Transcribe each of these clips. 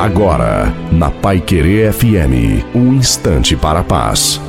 Agora, na Pai Querer FM, um instante para a paz.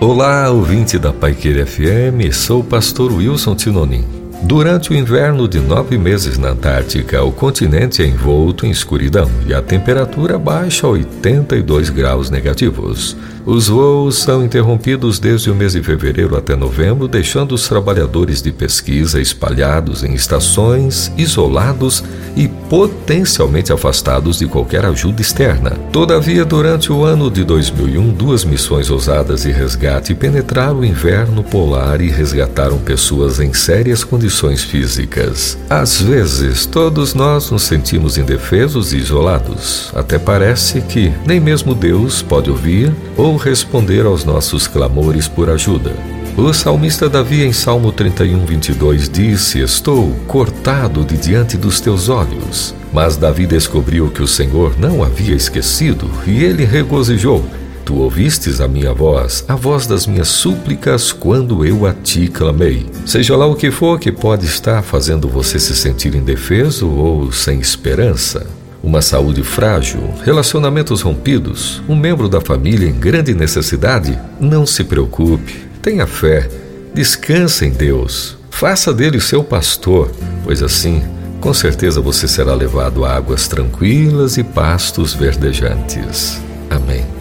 Olá, ouvinte da Pai Querer FM, sou o pastor Wilson Tinonim. Durante o inverno de nove meses na Antártica, o continente é envolto em escuridão e a temperatura baixa a 82 graus negativos. Os voos são interrompidos desde o mês de fevereiro até novembro, deixando os trabalhadores de pesquisa espalhados em estações, isolados e potencialmente afastados de qualquer ajuda externa. Todavia, durante o ano de 2001, duas missões ousadas de resgate penetraram o inverno polar e resgataram pessoas em sérias condições físicas. Às vezes, todos nós nos sentimos indefesos e isolados. Até parece que nem mesmo Deus pode ouvir ou responder aos nossos clamores por ajuda. O salmista Davi, em Salmo 31, 22, disse: Estou cortado de diante dos teus olhos. Mas Davi descobriu que o Senhor não havia esquecido e ele regozijou. Tu ouvistes a minha voz, a voz das minhas súplicas, quando eu a ti clamei. Seja lá o que for que pode estar fazendo você se sentir indefeso ou sem esperança, uma saúde frágil, relacionamentos rompidos, um membro da família em grande necessidade, não se preocupe, tenha fé, descanse em Deus, faça dele seu pastor, pois assim, com certeza você será levado a águas tranquilas e pastos verdejantes. Amém.